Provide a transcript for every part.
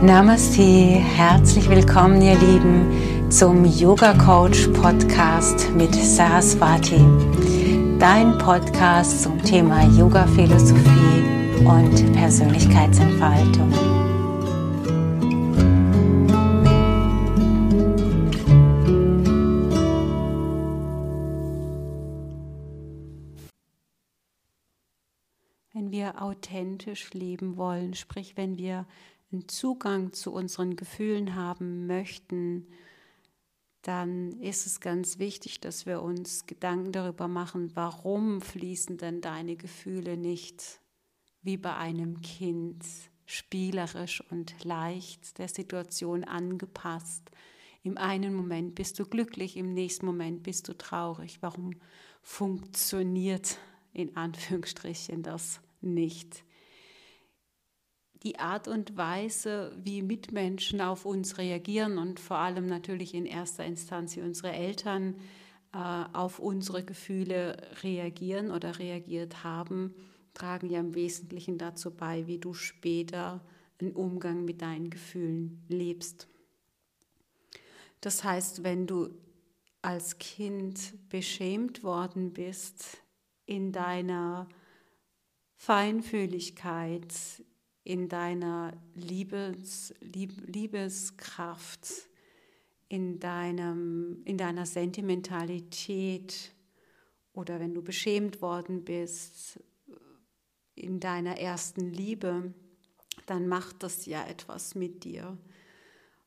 Namaste, herzlich willkommen ihr Lieben zum Yoga Coach Podcast mit Saraswati. Dein Podcast zum Thema Yoga Philosophie und Persönlichkeitsentfaltung. Wenn wir authentisch leben wollen, sprich wenn wir einen Zugang zu unseren Gefühlen haben möchten, dann ist es ganz wichtig, dass wir uns Gedanken darüber machen, warum fließen denn deine Gefühle nicht wie bei einem Kind, spielerisch und leicht der Situation angepasst. Im einen Moment bist du glücklich, im nächsten Moment bist du traurig. Warum funktioniert in Anführungsstrichen das nicht? Die Art und Weise, wie Mitmenschen auf uns reagieren und vor allem natürlich in erster Instanz wie unsere Eltern äh, auf unsere Gefühle reagieren oder reagiert haben, tragen ja im Wesentlichen dazu bei, wie du später einen Umgang mit deinen Gefühlen lebst. Das heißt, wenn du als Kind beschämt worden bist in deiner Feinfühligkeit, in deiner Liebes, Lieb, Liebeskraft, in, deinem, in deiner Sentimentalität oder wenn du beschämt worden bist in deiner ersten Liebe, dann macht das ja etwas mit dir.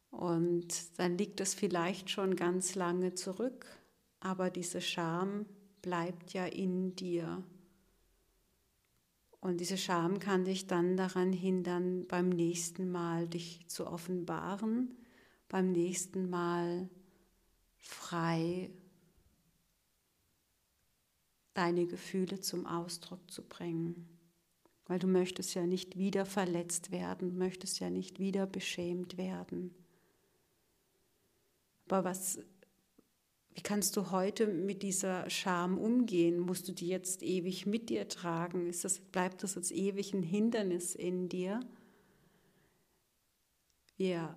Und dann liegt es vielleicht schon ganz lange zurück, aber diese Scham bleibt ja in dir. Und diese Scham kann dich dann daran hindern, beim nächsten Mal dich zu offenbaren, beim nächsten Mal frei deine Gefühle zum Ausdruck zu bringen. Weil du möchtest ja nicht wieder verletzt werden, möchtest ja nicht wieder beschämt werden. Aber was wie kannst du heute mit dieser Scham umgehen? Musst du die jetzt ewig mit dir tragen? Ist das, bleibt das jetzt ewig ein Hindernis in dir? Wir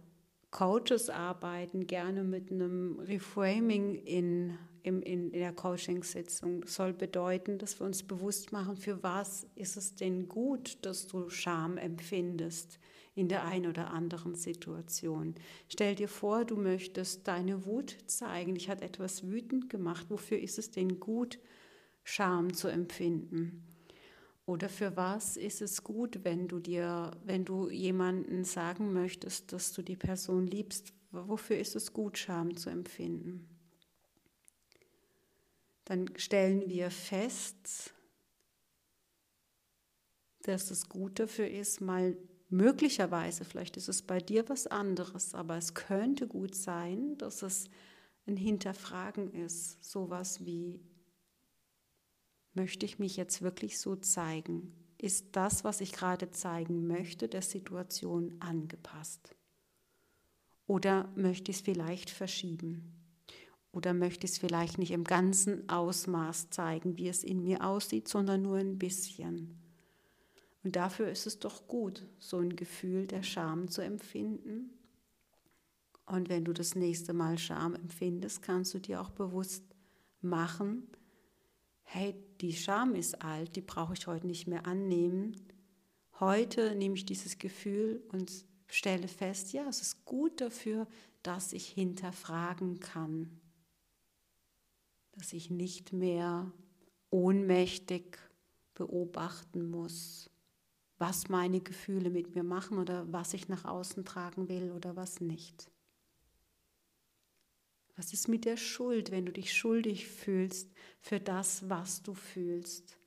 Coaches arbeiten gerne mit einem Reframing in, in, in der Coaching-Sitzung. Das soll bedeuten, dass wir uns bewusst machen, für was ist es denn gut, dass du Scham empfindest in der einen oder anderen Situation. Stell dir vor, du möchtest deine Wut zeigen. Dich hat etwas wütend gemacht. Wofür ist es denn gut, Scham zu empfinden? Oder für was ist es gut, wenn du dir, wenn du jemanden sagen möchtest, dass du die Person liebst? Wofür ist es gut, Scham zu empfinden? Dann stellen wir fest, dass es gut dafür ist, mal Möglicherweise, vielleicht ist es bei dir was anderes, aber es könnte gut sein, dass es ein Hinterfragen ist, sowas wie, möchte ich mich jetzt wirklich so zeigen? Ist das, was ich gerade zeigen möchte, der Situation angepasst? Oder möchte ich es vielleicht verschieben? Oder möchte ich es vielleicht nicht im ganzen Ausmaß zeigen, wie es in mir aussieht, sondern nur ein bisschen? Und dafür ist es doch gut, so ein Gefühl der Scham zu empfinden. Und wenn du das nächste Mal Scham empfindest, kannst du dir auch bewusst machen, hey, die Scham ist alt, die brauche ich heute nicht mehr annehmen. Heute nehme ich dieses Gefühl und stelle fest, ja, es ist gut dafür, dass ich hinterfragen kann, dass ich nicht mehr ohnmächtig beobachten muss, was meine Gefühle mit mir machen oder was ich nach außen tragen will oder was nicht. Was ist mit der Schuld, wenn du dich schuldig fühlst für das, was du fühlst?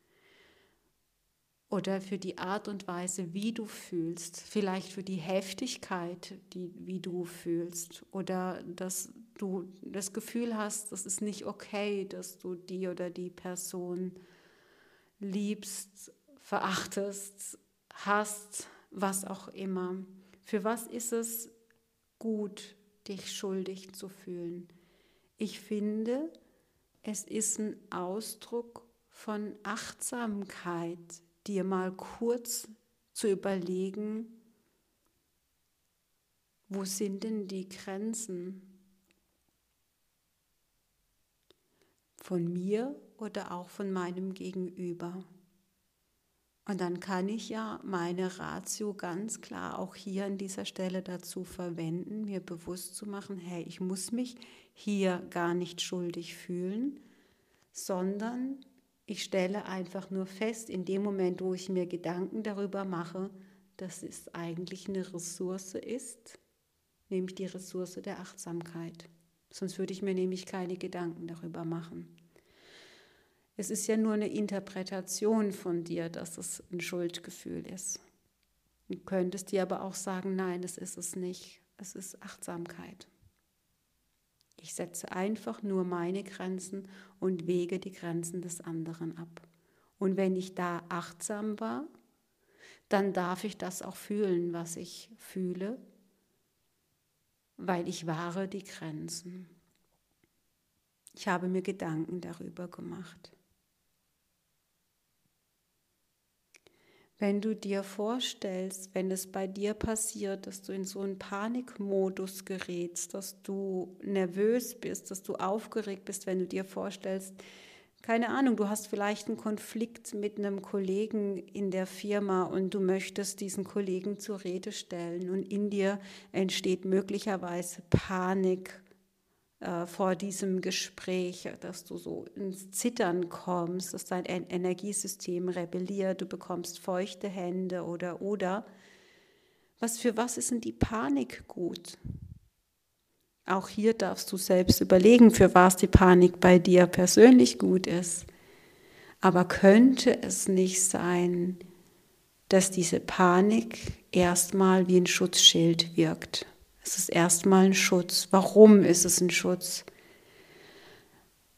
Oder für die Art und Weise, wie du fühlst, vielleicht für die Heftigkeit, die, wie du fühlst, oder dass du das Gefühl hast, das ist nicht okay, dass du die oder die Person liebst, verachtest hast, was auch immer. Für was ist es gut, dich schuldig zu fühlen? Ich finde, es ist ein Ausdruck von Achtsamkeit, dir mal kurz zu überlegen, Wo sind denn die Grenzen von mir oder auch von meinem Gegenüber? Und dann kann ich ja meine Ratio ganz klar auch hier an dieser Stelle dazu verwenden, mir bewusst zu machen, hey, ich muss mich hier gar nicht schuldig fühlen, sondern ich stelle einfach nur fest, in dem Moment, wo ich mir Gedanken darüber mache, dass es eigentlich eine Ressource ist, nämlich die Ressource der Achtsamkeit. Sonst würde ich mir nämlich keine Gedanken darüber machen. Es ist ja nur eine Interpretation von dir, dass es ein Schuldgefühl ist. Du könntest dir aber auch sagen, nein, das ist es nicht. Es ist Achtsamkeit. Ich setze einfach nur meine Grenzen und wege die Grenzen des anderen ab. Und wenn ich da achtsam war, dann darf ich das auch fühlen, was ich fühle, weil ich wahre die Grenzen. Ich habe mir Gedanken darüber gemacht. Wenn du dir vorstellst, wenn es bei dir passiert, dass du in so einen Panikmodus gerätst, dass du nervös bist, dass du aufgeregt bist, wenn du dir vorstellst, keine Ahnung, du hast vielleicht einen Konflikt mit einem Kollegen in der Firma und du möchtest diesen Kollegen zur Rede stellen und in dir entsteht möglicherweise Panik äh, vor diesem Gespräch, dass du so ins Zittern kommst, dass dein Energiesystem rebelliert, du bekommst feuchte Hände oder oder. Was für was ist denn die Panik gut? Auch hier darfst du selbst überlegen, für was die Panik bei dir persönlich gut ist. Aber könnte es nicht sein, dass diese Panik erstmal wie ein Schutzschild wirkt? Es ist erstmal ein Schutz. Warum ist es ein Schutz?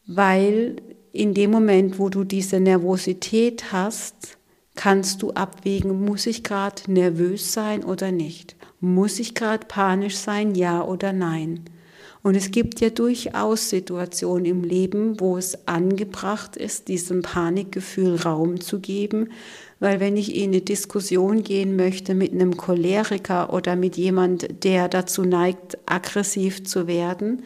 Weil in dem Moment, wo du diese Nervosität hast, kannst du abwägen, muss ich gerade nervös sein oder nicht? Muss ich gerade panisch sein, ja oder nein? Und es gibt ja durchaus Situationen im Leben, wo es angebracht ist, diesem Panikgefühl Raum zu geben, weil wenn ich in eine Diskussion gehen möchte mit einem Choleriker oder mit jemand, der dazu neigt, aggressiv zu werden,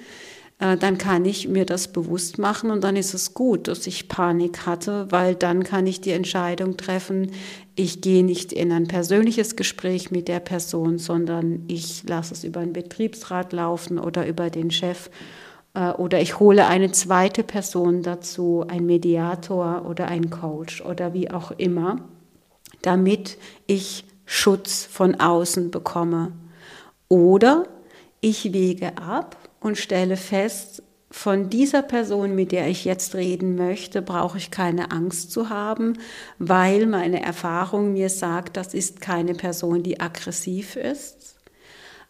dann kann ich mir das bewusst machen und dann ist es gut, dass ich Panik hatte, weil dann kann ich die Entscheidung treffen, ich gehe nicht in ein persönliches Gespräch mit der Person, sondern ich lasse es über einen Betriebsrat laufen oder über den Chef äh, oder ich hole eine zweite Person dazu, ein Mediator oder ein Coach oder wie auch immer damit ich Schutz von außen bekomme. Oder ich wege ab und stelle fest, von dieser Person, mit der ich jetzt reden möchte, brauche ich keine Angst zu haben, weil meine Erfahrung mir sagt, das ist keine Person, die aggressiv ist.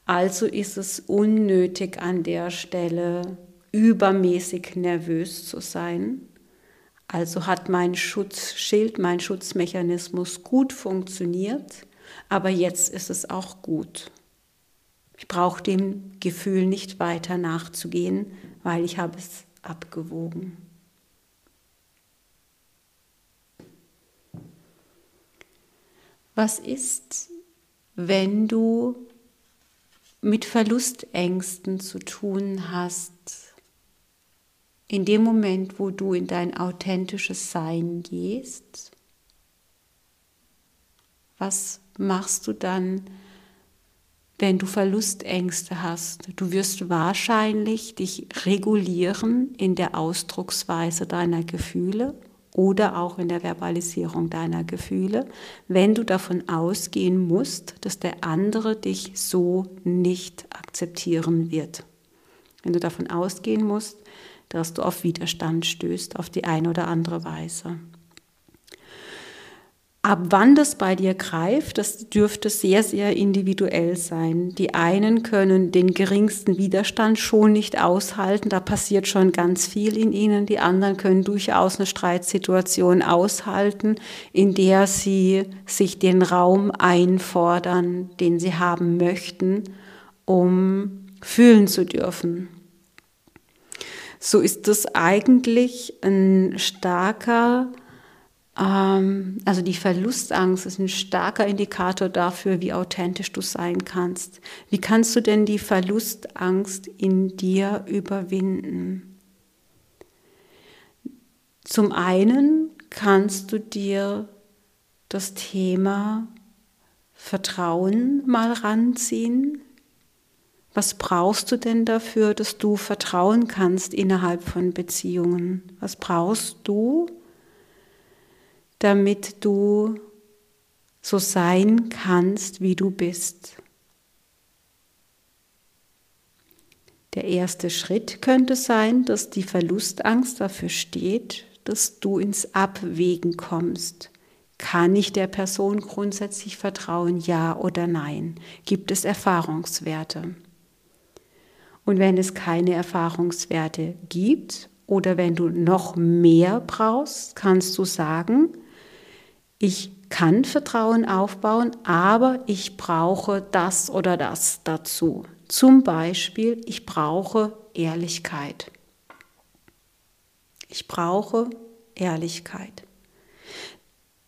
Also ist es unnötig an der Stelle übermäßig nervös zu sein. Also hat mein Schutzschild, mein Schutzmechanismus gut funktioniert, aber jetzt ist es auch gut. Ich brauche dem Gefühl nicht weiter nachzugehen, weil ich habe es abgewogen. Was ist, wenn du mit Verlustängsten zu tun hast? in dem Moment, wo du in dein authentisches Sein gehst, was machst du dann, wenn du Verlustängste hast? Du wirst wahrscheinlich dich regulieren in der Ausdrucksweise deiner Gefühle oder auch in der Verbalisierung deiner Gefühle, wenn du davon ausgehen musst, dass der andere dich so nicht akzeptieren wird. Wenn du davon ausgehen musst, dass du auf Widerstand stößt, auf die eine oder andere Weise. Ab wann das bei dir greift, das dürfte sehr, sehr individuell sein. Die einen können den geringsten Widerstand schon nicht aushalten, da passiert schon ganz viel in ihnen. Die anderen können durchaus eine Streitsituation aushalten, in der sie sich den Raum einfordern, den sie haben möchten, um fühlen zu dürfen so ist das eigentlich ein starker also die Verlustangst ist ein starker Indikator dafür, wie authentisch du sein kannst. Wie kannst du denn die Verlustangst in dir überwinden? Zum einen kannst du dir das Thema Vertrauen mal ranziehen. Was brauchst du denn dafür, dass du vertrauen kannst innerhalb von Beziehungen? Was brauchst du, damit du so sein kannst, wie du bist? Der erste Schritt könnte sein, dass die Verlustangst dafür steht, dass du ins Abwägen kommst. Kann ich der Person grundsätzlich vertrauen, ja oder nein? Gibt es Erfahrungswerte? Und wenn es keine Erfahrungswerte gibt oder wenn du noch mehr brauchst, kannst du sagen, ich kann Vertrauen aufbauen, aber ich brauche das oder das dazu. Zum Beispiel, ich brauche Ehrlichkeit. Ich brauche Ehrlichkeit.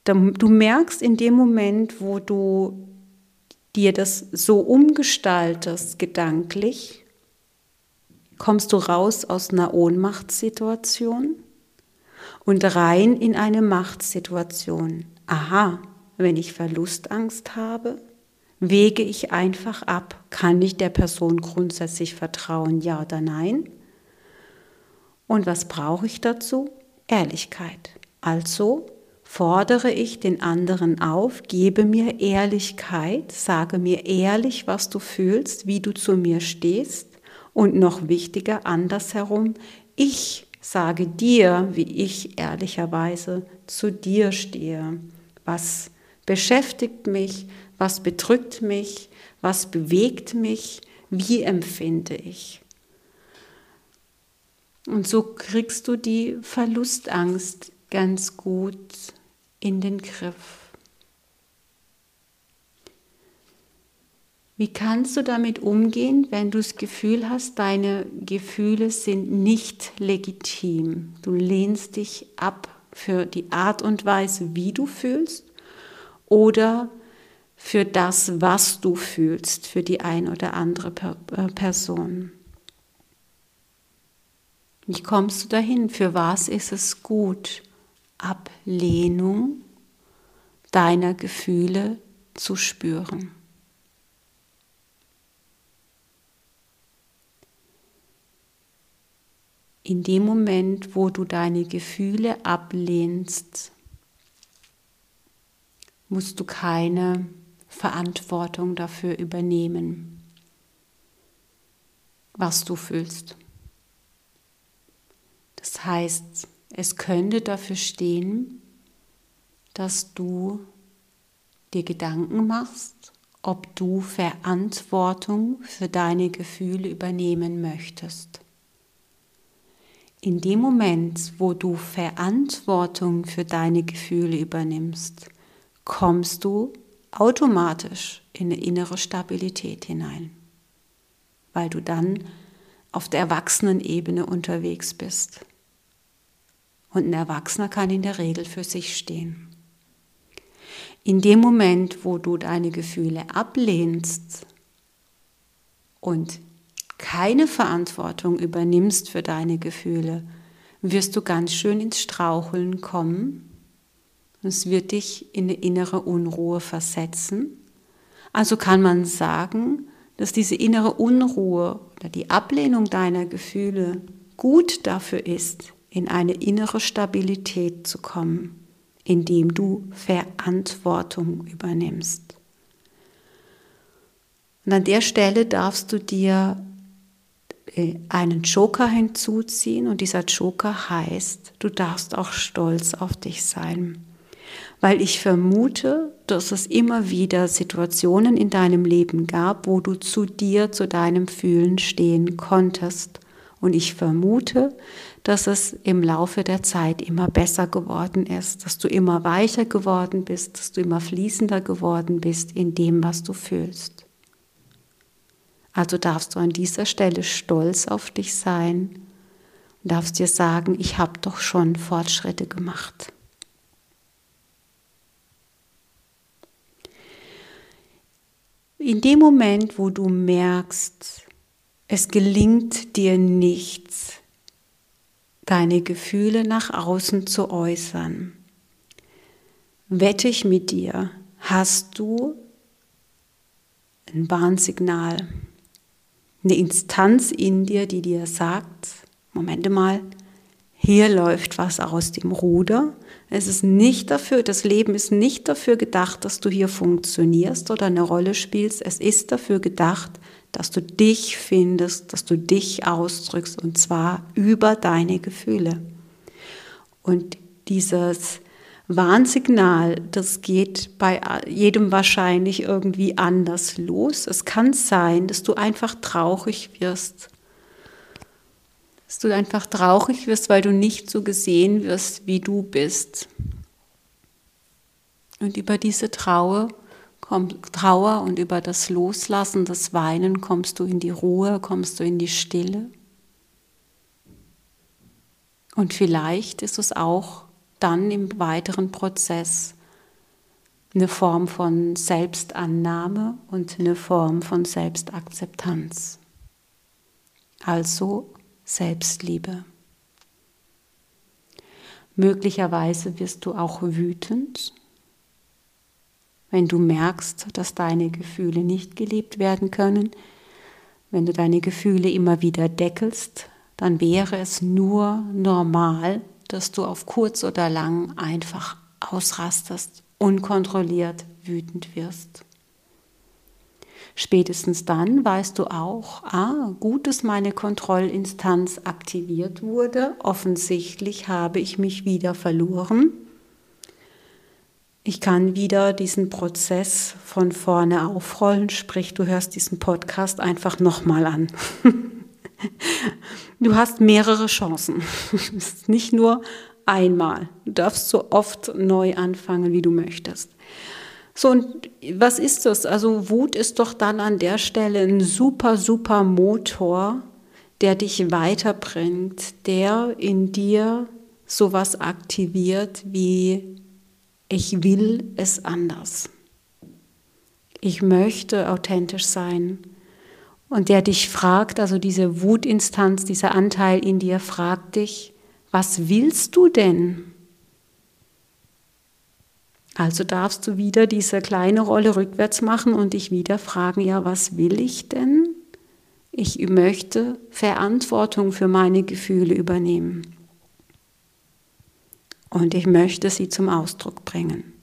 Du merkst in dem Moment, wo du dir das so umgestaltest, gedanklich, kommst du raus aus einer Ohnmachtssituation und rein in eine Machtsituation. Aha, wenn ich Verlustangst habe, wege ich einfach ab, kann ich der Person grundsätzlich vertrauen, ja oder nein? Und was brauche ich dazu? Ehrlichkeit. Also fordere ich den anderen auf, gebe mir Ehrlichkeit, sage mir ehrlich, was du fühlst, wie du zu mir stehst und noch wichtiger andersherum, ich sage dir, wie ich ehrlicherweise zu dir stehe. Was beschäftigt mich, was bedrückt mich, was bewegt mich, wie empfinde ich. Und so kriegst du die Verlustangst ganz gut in den Griff. Wie kannst du damit umgehen, wenn du das Gefühl hast, deine Gefühle sind nicht legitim? Du lehnst dich ab für die Art und Weise, wie du fühlst oder für das, was du fühlst, für die ein oder andere äh, Person. Wie kommst du dahin? Für was ist es gut? Ablehnung deiner Gefühle zu spüren. In dem Moment, wo du deine Gefühle ablehnst, musst du keine Verantwortung dafür übernehmen, was du fühlst. Das heißt, es könnte dafür stehen, dass du dir Gedanken machst, ob du Verantwortung für deine Gefühle übernehmen möchtest. In dem Moment, wo du Verantwortung für deine Gefühle übernimmst, kommst du automatisch in eine innere Stabilität hinein, weil du dann auf der Erwachsenenebene unterwegs bist. Und ein Erwachsener kann in der Regel für sich stehen. In dem Moment, wo du deine Gefühle ablehnst und keine Verantwortung übernimmst für deine Gefühle, wirst du ganz schön ins Straucheln kommen. Es wird dich in eine innere Unruhe versetzen. Also kann man sagen, dass diese innere Unruhe oder die Ablehnung deiner Gefühle gut dafür ist, in eine innere Stabilität zu kommen, indem du Verantwortung übernimmst. Und an der Stelle darfst du dir einen Joker hinzuziehen und dieser Joker heißt, du darfst auch stolz auf dich sein. Weil ich vermute, dass es immer wieder Situationen in deinem Leben gab, wo du zu dir, zu deinem Fühlen stehen konntest. Und ich vermute, dass es im Laufe der Zeit immer besser geworden ist, dass du immer weicher geworden bist, dass du immer fließender geworden bist in dem, was du fühlst. Also darfst du an dieser Stelle stolz auf dich sein und darfst dir sagen, ich habe doch schon Fortschritte gemacht. In dem Moment, wo du merkst, es gelingt dir nichts, deine Gefühle nach außen zu äußern, wette ich mit dir, hast du ein Warnsignal eine Instanz in dir, die dir sagt, Momente mal, hier läuft was aus dem Ruder. Es ist nicht dafür, das Leben ist nicht dafür gedacht, dass du hier funktionierst oder eine Rolle spielst. Es ist dafür gedacht, dass du dich findest, dass du dich ausdrückst und zwar über deine Gefühle. Und dieses Warnsignal, das geht bei jedem wahrscheinlich irgendwie anders los. Es kann sein, dass du einfach traurig wirst. Dass du einfach traurig wirst, weil du nicht so gesehen wirst, wie du bist. Und über diese Trauer, Trauer und über das Loslassen, das Weinen kommst du in die Ruhe, kommst du in die Stille. Und vielleicht ist es auch dann im weiteren Prozess eine Form von Selbstannahme und eine Form von Selbstakzeptanz. Also Selbstliebe. Möglicherweise wirst du auch wütend, wenn du merkst, dass deine Gefühle nicht gelebt werden können. Wenn du deine Gefühle immer wieder deckelst, dann wäre es nur normal, dass du auf kurz oder lang einfach ausrastest, unkontrolliert wütend wirst. Spätestens dann weißt du auch, ah, gut, dass meine Kontrollinstanz aktiviert wurde. Offensichtlich habe ich mich wieder verloren. Ich kann wieder diesen Prozess von vorne aufrollen, sprich, du hörst diesen Podcast einfach nochmal an. Du hast mehrere Chancen. Nicht nur einmal. Du darfst so oft neu anfangen, wie du möchtest. So, und was ist das? Also Wut ist doch dann an der Stelle ein super, super Motor, der dich weiterbringt, der in dir sowas aktiviert wie ich will es anders. Ich möchte authentisch sein und der dich fragt, also diese Wutinstanz, dieser Anteil in dir fragt dich, was willst du denn? Also darfst du wieder diese kleine Rolle rückwärts machen und dich wieder fragen, ja, was will ich denn? Ich möchte Verantwortung für meine Gefühle übernehmen. Und ich möchte sie zum Ausdruck bringen.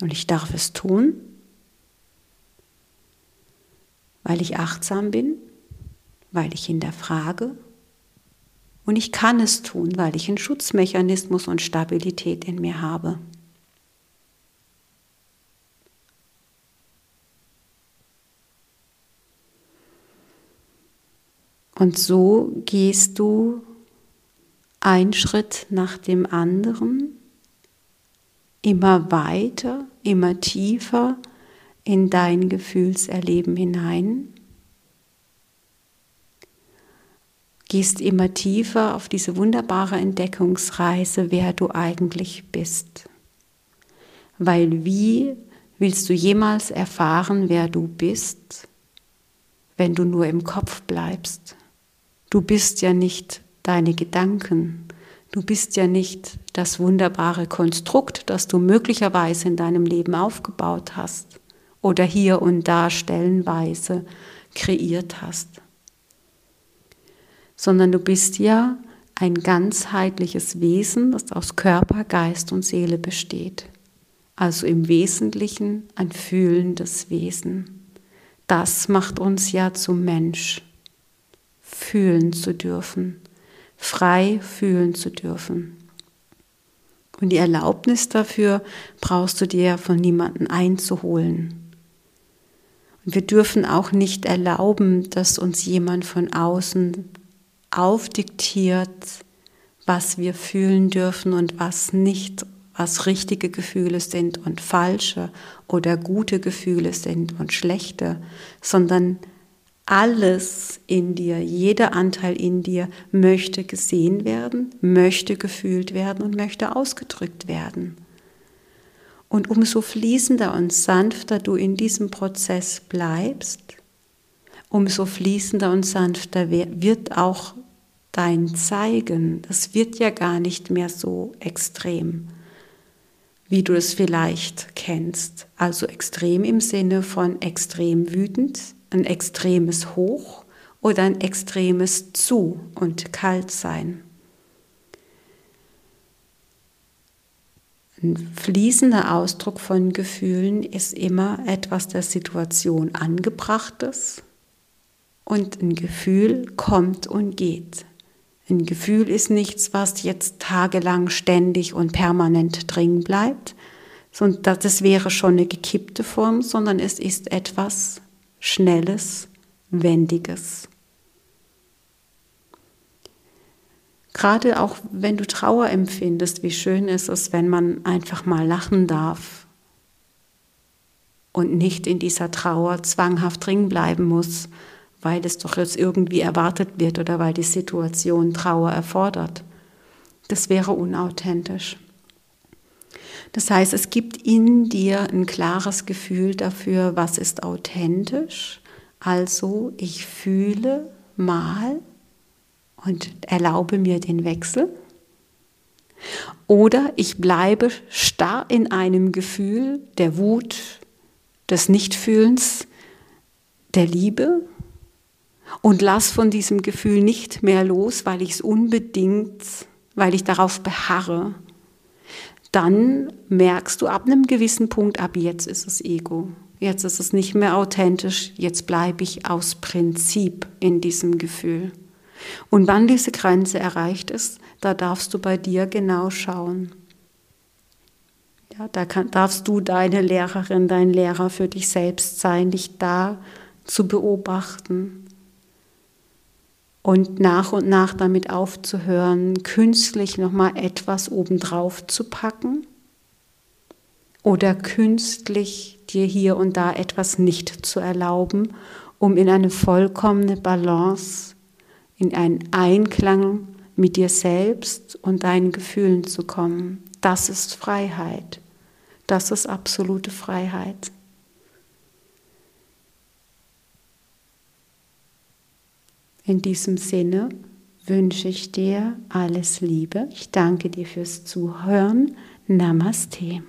Und ich darf es tun, weil ich achtsam bin, weil ich hinterfrage und ich kann es tun, weil ich einen Schutzmechanismus und Stabilität in mir habe. Und so gehst du ein Schritt nach dem anderen, immer weiter, immer tiefer in dein Gefühlserleben hinein. Gehst immer tiefer auf diese wunderbare Entdeckungsreise, wer du eigentlich bist. Weil wie willst du jemals erfahren, wer du bist, wenn du nur im Kopf bleibst? Du bist ja nicht deine Gedanken. Du bist ja nicht das wunderbare Konstrukt, das du möglicherweise in deinem Leben aufgebaut hast oder hier und da stellenweise kreiert hast, sondern du bist ja ein ganzheitliches Wesen, das aus Körper, Geist und Seele besteht. Also im Wesentlichen ein fühlendes Wesen. Das macht uns ja zum Mensch, fühlen zu dürfen, frei fühlen zu dürfen. Und die Erlaubnis dafür brauchst du dir von niemandem einzuholen. Wir dürfen auch nicht erlauben, dass uns jemand von außen aufdiktiert, was wir fühlen dürfen und was nicht, was richtige Gefühle sind und falsche oder gute Gefühle sind und schlechte, sondern alles in dir, jeder Anteil in dir möchte gesehen werden, möchte gefühlt werden und möchte ausgedrückt werden. Und umso fließender und sanfter du in diesem Prozess bleibst, umso fließender und sanfter wird auch dein Zeigen. Das wird ja gar nicht mehr so extrem, wie du es vielleicht kennst. Also extrem im Sinne von extrem wütend, ein extremes Hoch oder ein extremes Zu und Kaltsein. Ein fließender Ausdruck von Gefühlen ist immer etwas der Situation angebrachtes und ein Gefühl kommt und geht. Ein Gefühl ist nichts, was jetzt tagelang ständig und permanent drin bleibt, sondern das wäre schon eine gekippte Form, sondern es ist etwas Schnelles, Wendiges. Gerade auch wenn du Trauer empfindest, wie schön ist es, wenn man einfach mal lachen darf und nicht in dieser Trauer zwanghaft drin bleiben muss, weil es doch jetzt irgendwie erwartet wird oder weil die Situation Trauer erfordert. Das wäre unauthentisch. Das heißt, es gibt in dir ein klares Gefühl dafür, was ist authentisch. Also ich fühle mal und erlaube mir den Wechsel. Oder ich bleibe starr in einem Gefühl der Wut, des Nichtfühlens, der Liebe und lass von diesem Gefühl nicht mehr los, weil ich es unbedingt, weil ich darauf beharre. Dann merkst du ab einem gewissen Punkt, ab jetzt ist es Ego. Jetzt ist es nicht mehr authentisch, jetzt bleibe ich aus Prinzip in diesem Gefühl. Und wann diese Grenze erreicht ist, da darfst du bei dir genau schauen. Ja, da kann, darfst du deine Lehrerin, dein Lehrer für dich selbst sein, dich da zu beobachten und nach und nach damit aufzuhören, künstlich nochmal etwas obendrauf zu packen oder künstlich dir hier und da etwas nicht zu erlauben, um in eine vollkommene Balance in einen Einklang mit dir selbst und deinen Gefühlen zu kommen. Das ist Freiheit. Das ist absolute Freiheit. In diesem Sinne wünsche ich dir alles Liebe. Ich danke dir fürs Zuhören. Namaste.